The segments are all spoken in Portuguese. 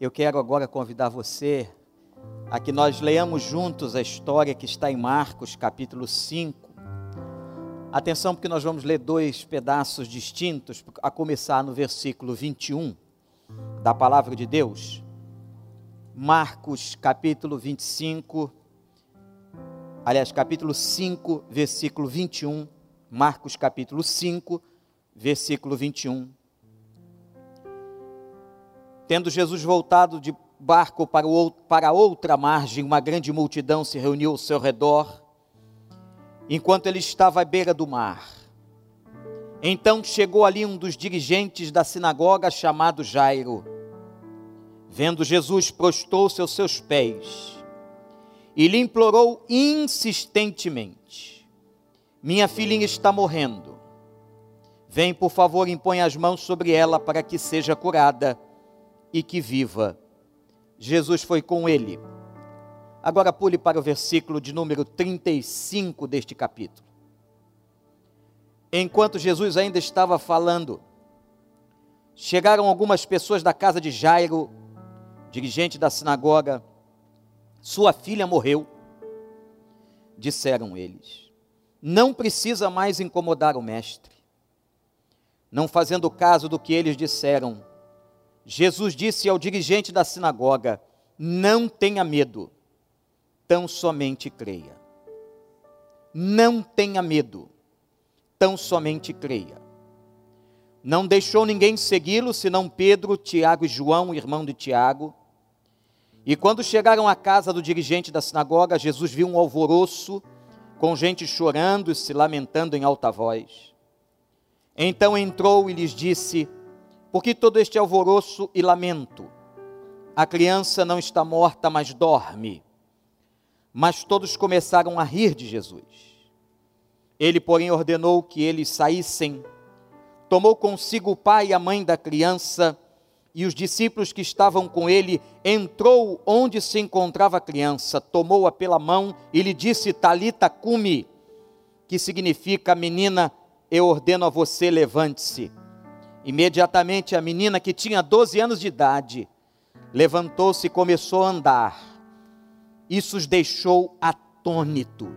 Eu quero agora convidar você a que nós leamos juntos a história que está em Marcos, capítulo 5. Atenção, porque nós vamos ler dois pedaços distintos, a começar no versículo 21 da palavra de Deus. Marcos, capítulo 25, aliás, capítulo 5, versículo 21. Marcos, capítulo 5, versículo 21. Tendo Jesus voltado de barco para, o, para outra margem, uma grande multidão se reuniu ao seu redor, enquanto ele estava à beira do mar. Então chegou ali um dos dirigentes da sinagoga, chamado Jairo. Vendo Jesus, prostou-se aos seus pés e lhe implorou insistentemente: Minha filhinha está morrendo. Vem, por favor, impõe as mãos sobre ela para que seja curada e que viva. Jesus foi com ele. Agora pule para o versículo de número 35 deste capítulo. Enquanto Jesus ainda estava falando, chegaram algumas pessoas da casa de Jairo, dirigente da sinagoga. Sua filha morreu. Disseram eles: Não precisa mais incomodar o mestre. Não fazendo caso do que eles disseram, Jesus disse ao dirigente da sinagoga: Não tenha medo, tão somente creia. Não tenha medo, tão somente creia. Não deixou ninguém segui-lo, senão Pedro, Tiago e João, irmão de Tiago. E quando chegaram à casa do dirigente da sinagoga, Jesus viu um alvoroço, com gente chorando e se lamentando em alta voz. Então entrou e lhes disse: por que todo este alvoroço e lamento? A criança não está morta, mas dorme. Mas todos começaram a rir de Jesus. Ele, porém, ordenou que eles saíssem. Tomou consigo o pai e a mãe da criança e os discípulos que estavam com ele, entrou onde se encontrava a criança, tomou-a pela mão e lhe disse: Talita cumi, que significa menina, eu ordeno a você, levante-se. Imediatamente a menina, que tinha 12 anos de idade, levantou-se e começou a andar. Isso os deixou atônitos.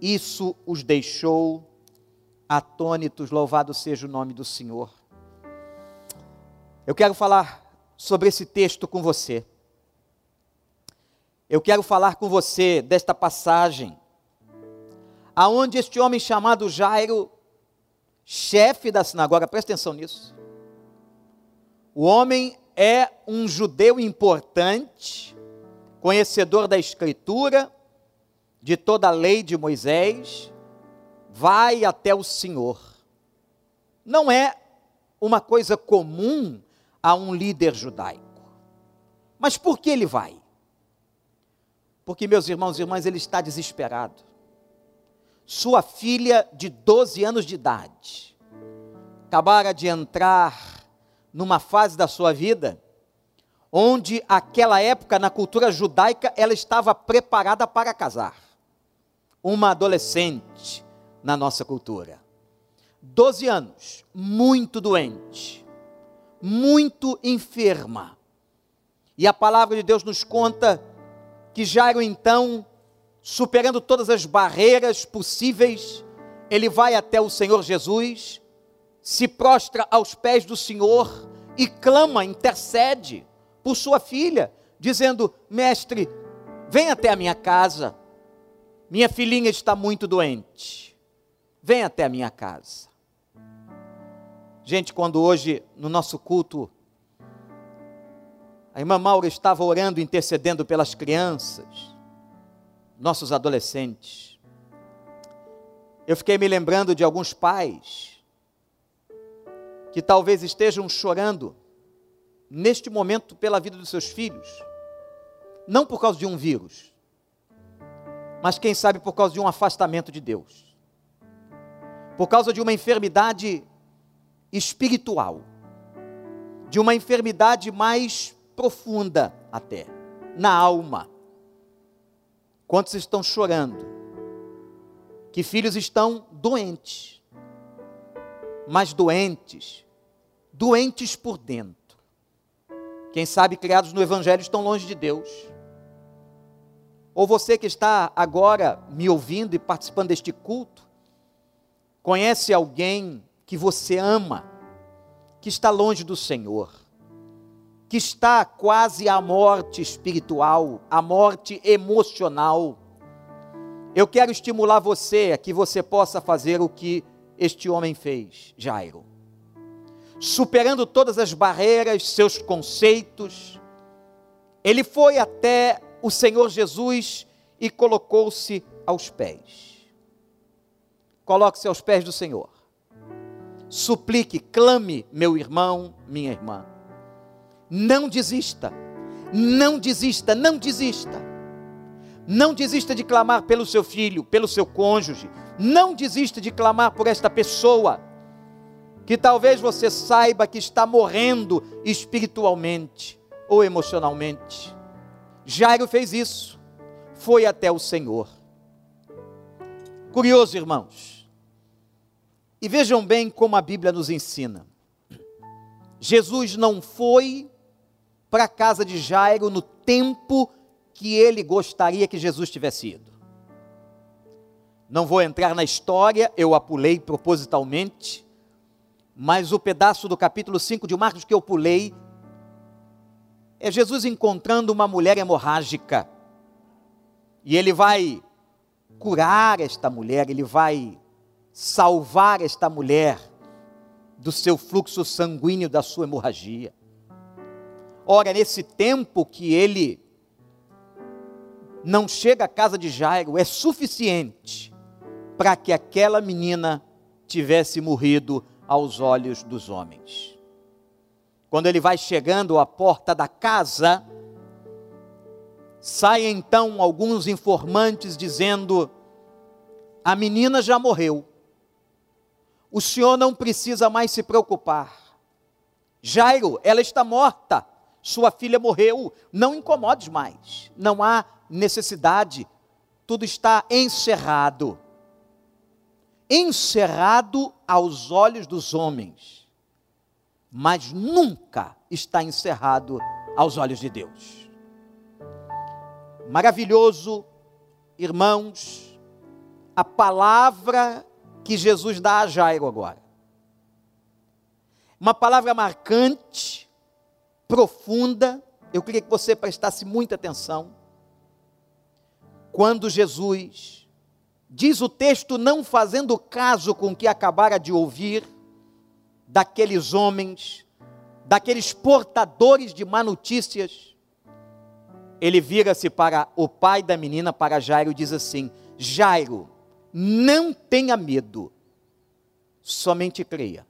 Isso os deixou atônitos. Louvado seja o nome do Senhor. Eu quero falar sobre esse texto com você. Eu quero falar com você desta passagem, aonde este homem chamado Jairo chefe da sinagoga, presta atenção nisso. O homem é um judeu importante, conhecedor da Escritura, de toda a lei de Moisés, vai até o Senhor. Não é uma coisa comum a um líder judaico. Mas por que ele vai? Porque, meus irmãos e irmãs, ele está desesperado sua filha de 12 anos de idade acabara de entrar numa fase da sua vida onde aquela época na cultura judaica ela estava preparada para casar. Uma adolescente na nossa cultura. 12 anos, muito doente, muito enferma. E a palavra de Deus nos conta que Jairo então superando todas as barreiras possíveis, ele vai até o Senhor Jesus, se prostra aos pés do Senhor e clama, intercede por sua filha, dizendo: Mestre, vem até a minha casa, minha filhinha está muito doente, vem até a minha casa. Gente, quando hoje no nosso culto, a irmã Maura estava orando, intercedendo pelas crianças, nossos adolescentes. Eu fiquei me lembrando de alguns pais que talvez estejam chorando neste momento pela vida dos seus filhos, não por causa de um vírus, mas quem sabe por causa de um afastamento de Deus, por causa de uma enfermidade espiritual, de uma enfermidade mais profunda até, na alma. Quantos estão chorando? Que filhos estão doentes, mas doentes, doentes por dentro. quem sabe criados no Evangelho, estão longe de Deus. Ou você que está agora me ouvindo e participando deste culto, conhece alguém que você ama, que está longe do Senhor, que está quase à morte espiritual, à morte emocional. Eu quero estimular você a que você possa fazer o que este homem fez, Jairo. Superando todas as barreiras, seus conceitos, ele foi até o Senhor Jesus e colocou-se aos pés. Coloque-se aos pés do Senhor. Suplique, clame, meu irmão, minha irmã. Não desista, não desista, não desista. Não desista de clamar pelo seu filho, pelo seu cônjuge. Não desista de clamar por esta pessoa que talvez você saiba que está morrendo espiritualmente ou emocionalmente. Jairo fez isso, foi até o Senhor. Curioso, irmãos. E vejam bem como a Bíblia nos ensina. Jesus não foi para a casa de Jairo no tempo que ele gostaria que Jesus tivesse ido. Não vou entrar na história, eu a pulei propositalmente, mas o pedaço do capítulo 5 de Marcos que eu pulei é Jesus encontrando uma mulher hemorrágica. E ele vai curar esta mulher, ele vai salvar esta mulher do seu fluxo sanguíneo, da sua hemorragia. Ora, nesse tempo que ele não chega à casa de Jairo, é suficiente para que aquela menina tivesse morrido aos olhos dos homens. Quando ele vai chegando à porta da casa, saem então alguns informantes dizendo: a menina já morreu, o senhor não precisa mais se preocupar. Jairo, ela está morta, sua filha morreu, não incomodes mais, não há necessidade, tudo está encerrado. Encerrado aos olhos dos homens mas nunca está encerrado aos olhos de Deus. Maravilhoso, irmãos, a palavra que Jesus dá a Jairo agora. Uma palavra marcante, profunda, eu queria que você prestasse muita atenção. Quando Jesus, diz o texto, não fazendo caso com o que acabara de ouvir, daqueles homens, daqueles portadores de má notícias, ele vira-se para o pai da menina, para Jairo, e diz assim: Jairo, não tenha medo, somente creia.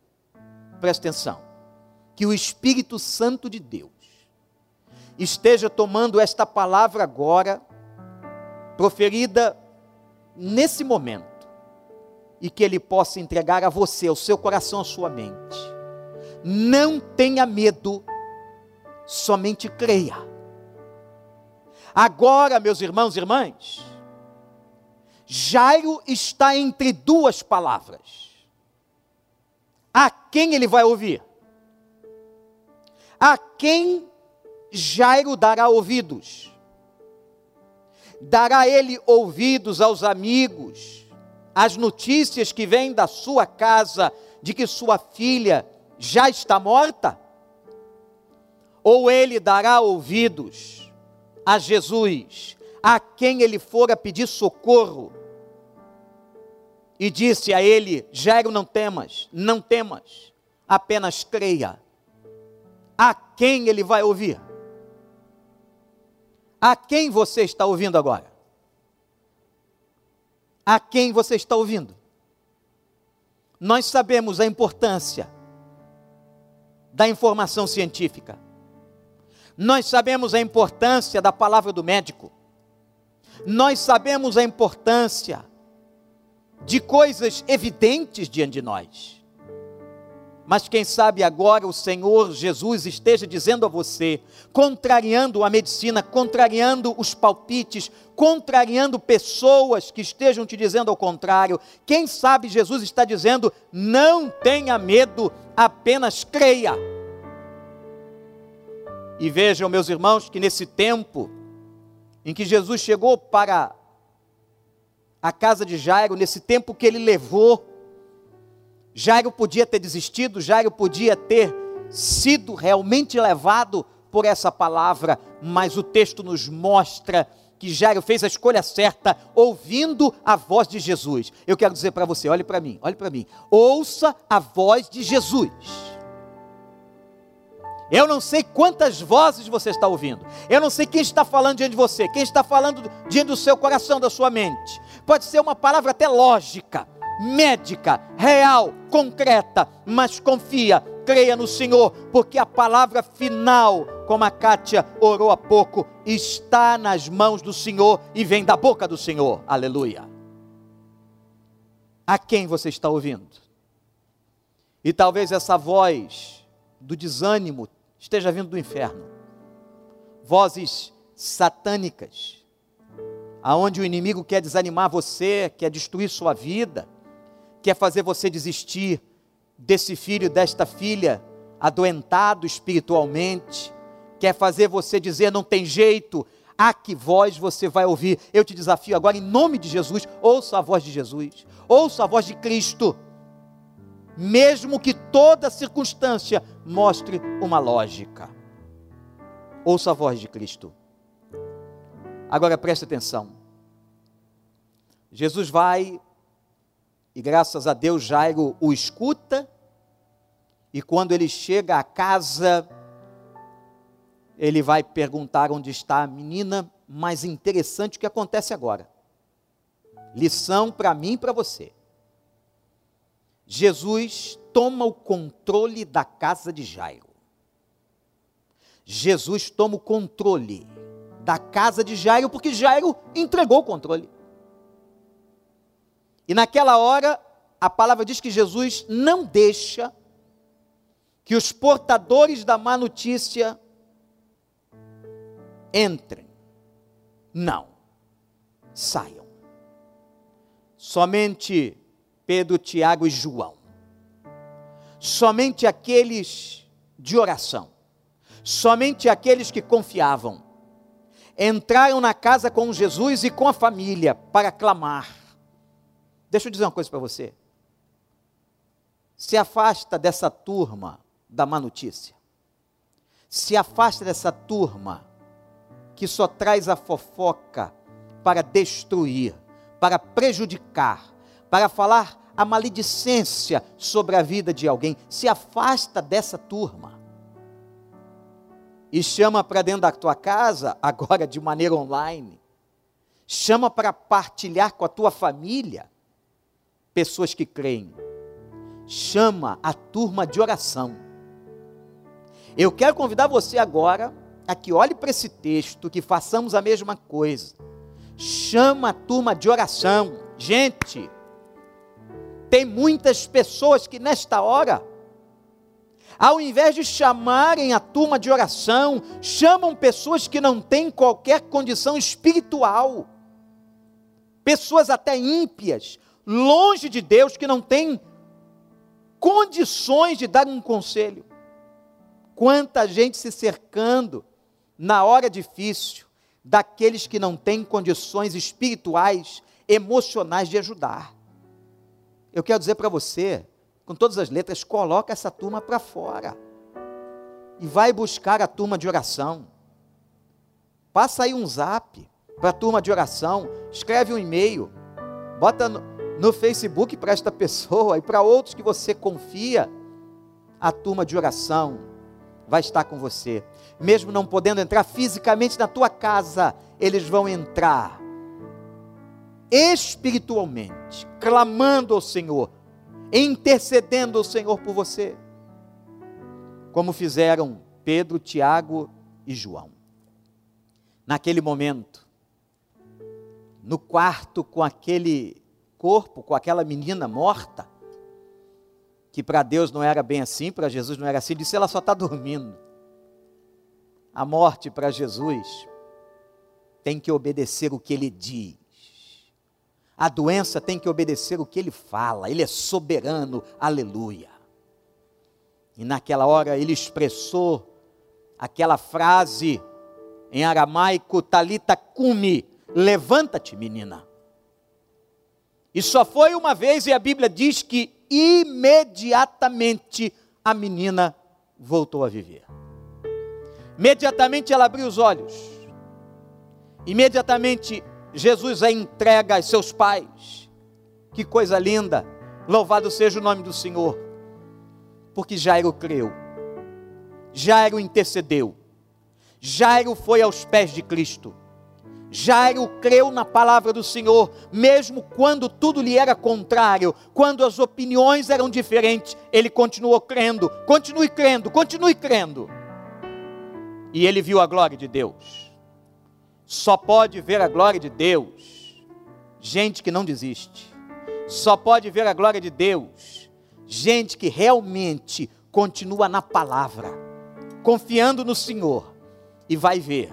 Presta atenção, que o Espírito Santo de Deus esteja tomando esta palavra agora, proferida nesse momento, e que Ele possa entregar a você, ao seu coração, a sua mente. Não tenha medo, somente creia. Agora, meus irmãos e irmãs, Jairo está entre duas palavras. A quem ele vai ouvir? A quem Jairo dará ouvidos? Dará ele ouvidos aos amigos, as notícias que vêm da sua casa de que sua filha já está morta? Ou ele dará ouvidos a Jesus, a quem ele fora pedir socorro, e disse a ele: Jairo, não temas, não temas, apenas creia. A quem ele vai ouvir? A quem você está ouvindo agora? a quem você está ouvindo. Nós sabemos a importância da informação científica. Nós sabemos a importância da palavra do médico. Nós sabemos a importância de coisas evidentes diante de nós. Mas quem sabe agora o Senhor Jesus esteja dizendo a você, contrariando a medicina, contrariando os palpites, contrariando pessoas que estejam te dizendo ao contrário. Quem sabe Jesus está dizendo: não tenha medo, apenas creia. E vejam, meus irmãos, que nesse tempo em que Jesus chegou para a casa de Jairo, nesse tempo que ele levou, Jairo podia ter desistido, Jairo podia ter sido realmente levado por essa palavra, mas o texto nos mostra que Jairo fez a escolha certa, ouvindo a voz de Jesus. Eu quero dizer para você, olhe para mim, olhe para mim. Ouça a voz de Jesus. Eu não sei quantas vozes você está ouvindo. Eu não sei quem está falando diante de você, quem está falando diante do seu coração, da sua mente. Pode ser uma palavra até lógica, médica, real, concreta, mas confia, creia no Senhor, porque a palavra final, como a Kátia orou há pouco, está nas mãos do Senhor e vem da boca do Senhor. Aleluia. A quem você está ouvindo? E talvez essa voz do desânimo esteja vindo do inferno. Vozes satânicas, aonde o inimigo quer desanimar você, quer destruir sua vida, quer fazer você desistir desse filho, desta filha, adoentado espiritualmente, quer fazer você dizer não tem jeito, a que voz você vai ouvir? Eu te desafio agora, em nome de Jesus, ouça a voz de Jesus, ouça a voz de Cristo mesmo que toda circunstância mostre uma lógica. Ouça a voz de Cristo. Agora preste atenção. Jesus vai, e graças a Deus Jairo o escuta, e quando ele chega à casa, ele vai perguntar onde está a menina, mais interessante o que acontece agora. Lição para mim e para você. Jesus toma o controle da casa de Jairo. Jesus toma o controle da casa de Jairo, porque Jairo entregou o controle. E naquela hora, a palavra diz que Jesus não deixa que os portadores da má notícia entrem. Não. Saiam. Somente Pedro, Tiago e João. Somente aqueles de oração, somente aqueles que confiavam, entraram na casa com Jesus e com a família para clamar. Deixa eu dizer uma coisa para você. Se afasta dessa turma da má notícia. Se afasta dessa turma que só traz a fofoca para destruir, para prejudicar, para falar a maledicência sobre a vida de alguém. Se afasta dessa turma. E chama para dentro da tua casa, agora de maneira online. Chama para partilhar com a tua família pessoas que creem. Chama a turma de oração. Eu quero convidar você agora a que olhe para esse texto, que façamos a mesma coisa. Chama a turma de oração. Gente, tem muitas pessoas que nesta hora, ao invés de chamarem a turma de oração, chamam pessoas que não têm qualquer condição espiritual, pessoas até ímpias, longe de Deus, que não têm condições de dar um conselho. Quanta gente se cercando na hora difícil daqueles que não têm condições espirituais, emocionais de ajudar. Eu quero dizer para você, com todas as letras, coloca essa turma para fora. E vai buscar a turma de oração. Passa aí um zap para a turma de oração, escreve um e-mail, bota no, no Facebook para esta pessoa e para outros que você confia. A turma de oração vai estar com você. Mesmo não podendo entrar fisicamente na tua casa, eles vão entrar espiritualmente, clamando ao Senhor, intercedendo ao Senhor por você, como fizeram Pedro, Tiago e João. Naquele momento, no quarto com aquele corpo, com aquela menina morta, que para Deus não era bem assim, para Jesus não era assim, disse: ela só está dormindo. A morte para Jesus tem que obedecer o que ele diz. A doença tem que obedecer o que ele fala, ele é soberano, aleluia. E naquela hora ele expressou aquela frase em aramaico, talita cumi, levanta-te, menina. E só foi uma vez, e a Bíblia diz que imediatamente a menina voltou a viver. Imediatamente ela abriu os olhos. Imediatamente Jesus a entrega aos seus pais. Que coisa linda! Louvado seja o nome do Senhor. Porque Jairo creu. Jairo intercedeu. Jairo foi aos pés de Cristo. Jairo creu na palavra do Senhor, mesmo quando tudo lhe era contrário, quando as opiniões eram diferentes, ele continuou crendo. Continue crendo, continue crendo. E ele viu a glória de Deus. Só pode ver a glória de Deus gente que não desiste. Só pode ver a glória de Deus gente que realmente continua na palavra, confiando no Senhor e vai ver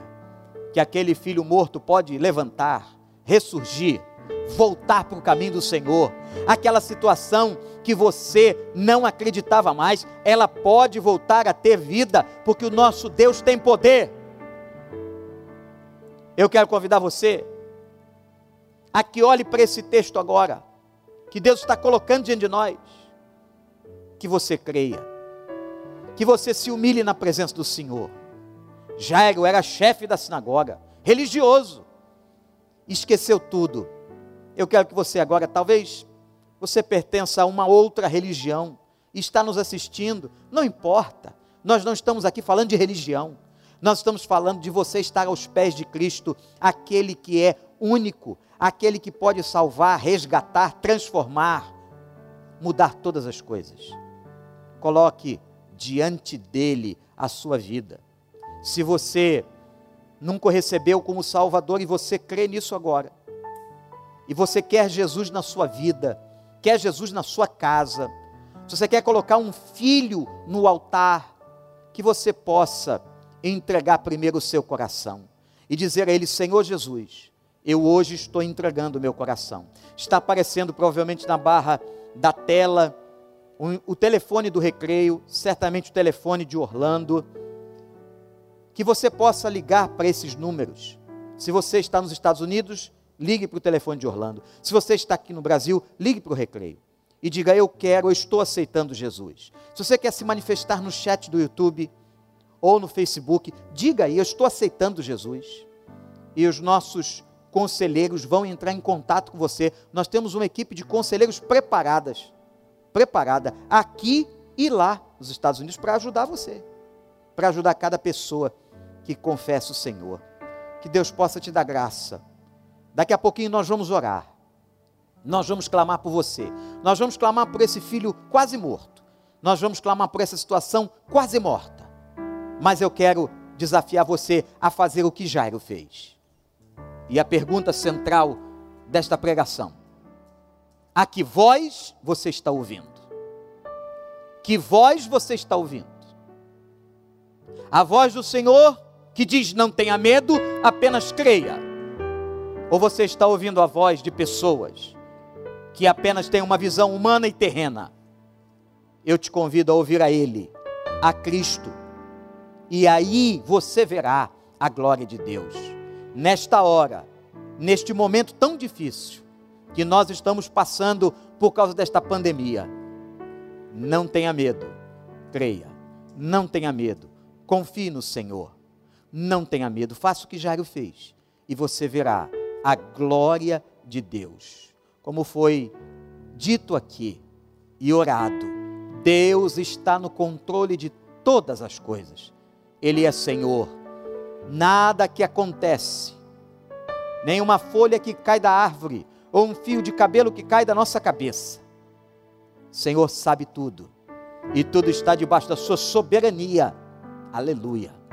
que aquele filho morto pode levantar, ressurgir, voltar para o caminho do Senhor. Aquela situação que você não acreditava mais, ela pode voltar a ter vida, porque o nosso Deus tem poder. Eu quero convidar você a que olhe para esse texto agora, que Deus está colocando diante de nós, que você creia, que você se humilhe na presença do Senhor Jairo era chefe da sinagoga, religioso, esqueceu tudo. Eu quero que você agora, talvez você pertença a uma outra religião está nos assistindo, não importa. Nós não estamos aqui falando de religião. Nós estamos falando de você estar aos pés de Cristo, aquele que é único, aquele que pode salvar, resgatar, transformar, mudar todas as coisas. Coloque diante dele a sua vida. Se você nunca recebeu como Salvador e você crê nisso agora, e você quer Jesus na sua vida, quer Jesus na sua casa, se você quer colocar um filho no altar, que você possa entregar primeiro o seu coração e dizer a Ele: Senhor Jesus, eu hoje estou entregando o meu coração. Está aparecendo provavelmente na barra da tela o, telefone do recreio, certamente o telefone de Orlando que você possa ligar para esses números. Se você está nos Estados Unidos, ligue para o telefone de Orlando. Se você está aqui no Brasil, ligue para o Recreio. E diga: Eu quero, eu estou aceitando Jesus. Se você quer se manifestar no chat do YouTube ou no Facebook, diga aí: Eu estou aceitando Jesus. E os nossos conselheiros vão entrar em contato com você. Nós temos uma equipe de conselheiros preparadas, preparada aqui e lá nos Estados Unidos para ajudar você, para ajudar cada pessoa que confessa o Senhor. Que Deus possa te dar graça. Daqui a pouquinho nós vamos orar. Nós vamos clamar por você. Nós vamos clamar por esse filho quase morto. Nós vamos clamar por essa situação quase morta. Mas eu quero desafiar você a fazer o que Jairo fez. E a pergunta central desta pregação: a que voz você está ouvindo? Que voz você está ouvindo? A voz do Senhor que diz não tenha medo, apenas creia. Ou você está ouvindo a voz de pessoas que apenas têm uma visão humana e terrena? Eu te convido a ouvir a Ele, a Cristo, e aí você verá a glória de Deus. Nesta hora, neste momento tão difícil que nós estamos passando por causa desta pandemia, não tenha medo, creia, não tenha medo, confie no Senhor não tenha medo, faça o que Jairo fez e você verá a glória de Deus. Como foi dito aqui e orado, Deus está no controle de todas as coisas. Ele é Senhor. Nada que acontece, nem uma folha que cai da árvore, ou um fio de cabelo que cai da nossa cabeça. Senhor sabe tudo, e tudo está debaixo da sua soberania. Aleluia.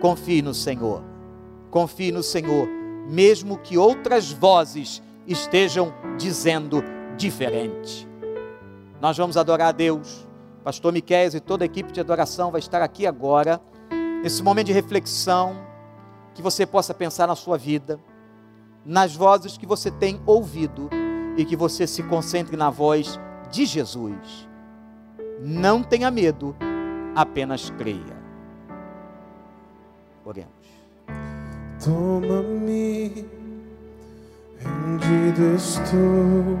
Confie no Senhor. Confie no Senhor, mesmo que outras vozes estejam dizendo diferente. Nós vamos adorar a Deus. Pastor Miquel e toda a equipe de adoração vai estar aqui agora, nesse momento de reflexão, que você possa pensar na sua vida, nas vozes que você tem ouvido e que você se concentre na voz de Jesus. Não tenha medo, apenas creia. Oremos. Toma-me, rendido estou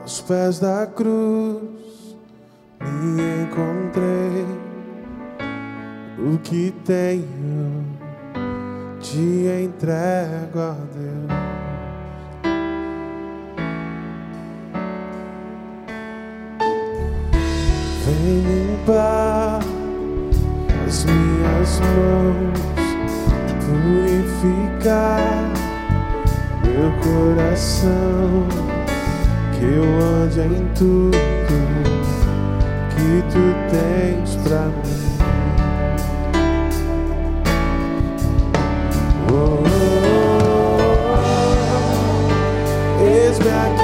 aos pés da cruz, me encontrei. O que tenho te entrego a Deus. Vem limpar as minhas mãos, purificar meu coração, que eu ande em tudo que tu tens pra mim. Oh, oh, oh. Eis-me aqui,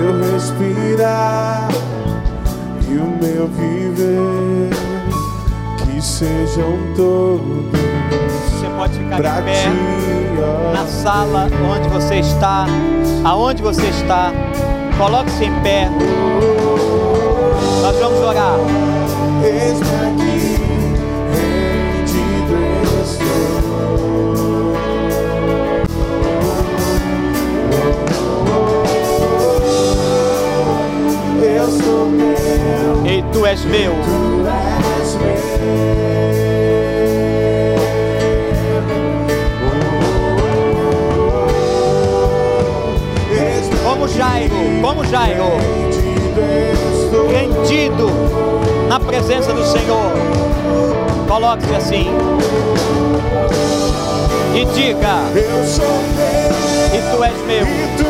meu respirar e o meu viver que sejam todos Você pode ficar de pé ti, na sala onde você está, aonde você está. Coloque-se em pé. Nós vamos orar. Eis-me aqui, Eu sou meu. Ei, tu és meu. Tu és meu. Como Jairo, como Jairo, rendido na presença do Senhor. Coloque-se assim. E diga: Eu sou meu. E tu és meu.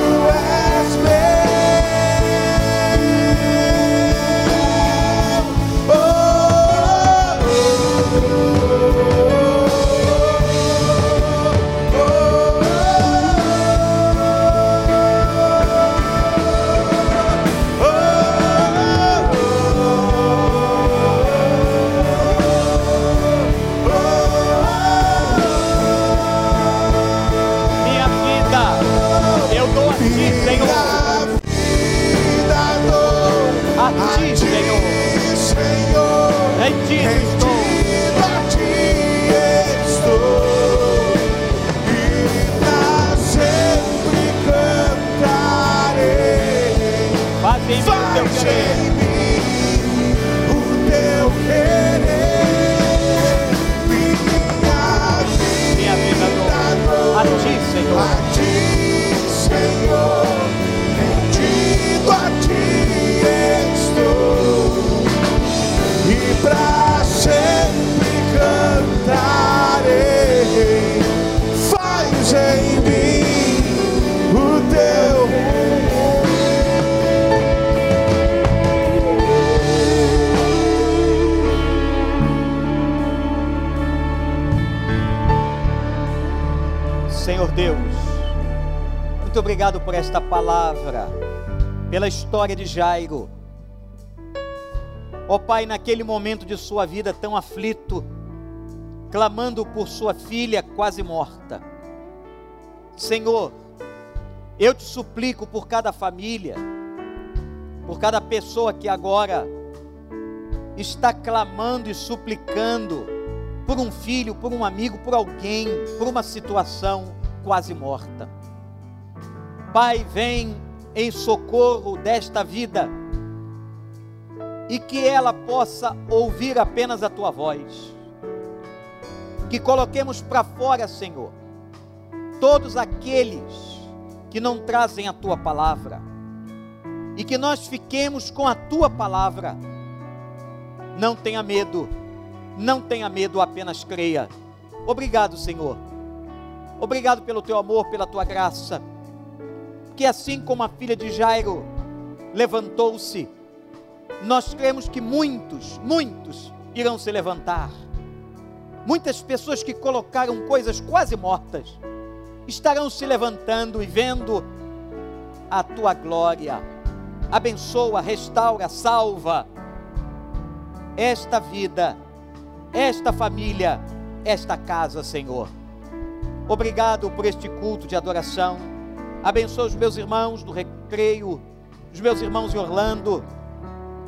Teu por esta palavra, pela história de Jairo. Ó Pai, naquele momento de sua vida tão aflito, clamando por sua filha quase morta. Senhor, eu te suplico por cada família, por cada pessoa que agora está clamando e suplicando por um filho, por um amigo, por alguém, por uma situação quase morta. Pai, vem em socorro desta vida e que ela possa ouvir apenas a tua voz. Que coloquemos para fora, Senhor, todos aqueles que não trazem a tua palavra e que nós fiquemos com a tua palavra. Não tenha medo, não tenha medo, apenas creia. Obrigado, Senhor. Obrigado pelo teu amor, pela tua graça Porque assim como a filha de Jairo levantou-se, nós cremos que muitos, muitos irão se levantar. Muitas pessoas que colocaram coisas quase mortas estarão se levantando e vendo a tua glória. Abençoa, restaura, salva esta vida, esta família, esta casa, Senhor. Obrigado por este culto de adoração. Abençoa os meus irmãos do recreio, os meus irmãos em Orlando,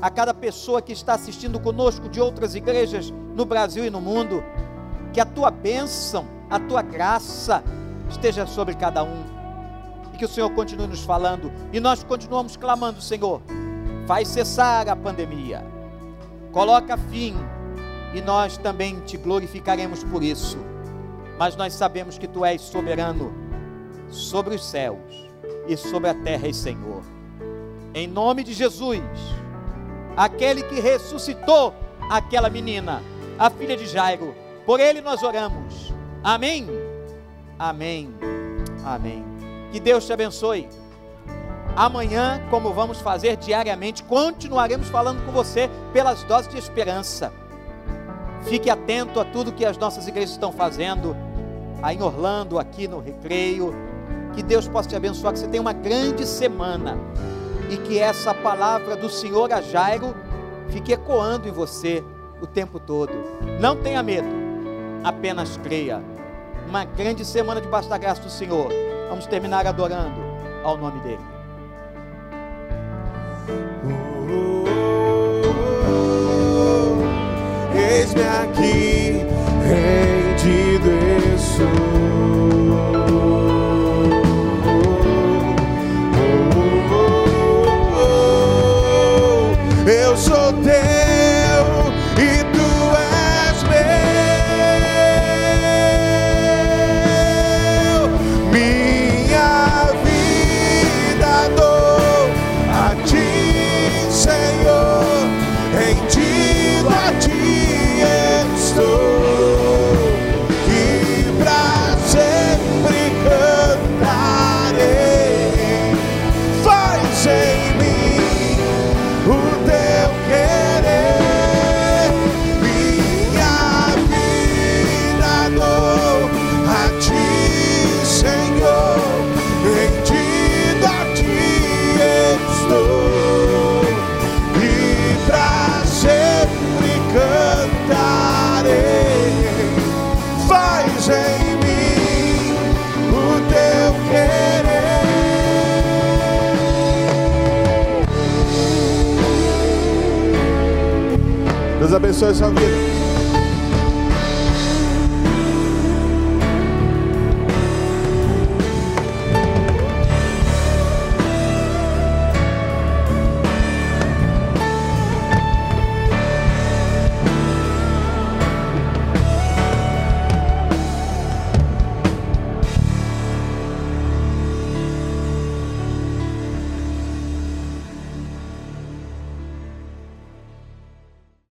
a cada pessoa que está assistindo conosco de outras igrejas no Brasil e no mundo. Que a tua bênção, a tua graça esteja sobre cada um. E que o Senhor continue nos falando. E nós continuamos clamando, Senhor, faz cessar a pandemia. Coloca fim e nós também te glorificaremos por isso. Mas nós sabemos que tu és soberano sobre os céus e sobre a terra, e Senhor. Em nome de Jesus, aquele que ressuscitou aquela menina, a filha de Jairo, por ele nós oramos. Amém. Amém. Amém. Que Deus te abençoe. Amanhã, como vamos fazer diariamente, continuaremos falando com você pelas doses de esperança. Fique atento a tudo que as nossas igrejas estão fazendo, aí em Orlando, aqui no Recreio. Que Deus possa te abençoar, que você tenha uma grande semana e que essa palavra do Senhor a Jairo fique ecoando em você o tempo todo. Não tenha medo, apenas creia. Uma grande semana debaixo da graça do Senhor. Vamos terminar adorando ao nome dele. Eis-me aqui, rendido. Eu abençoe a sua vida.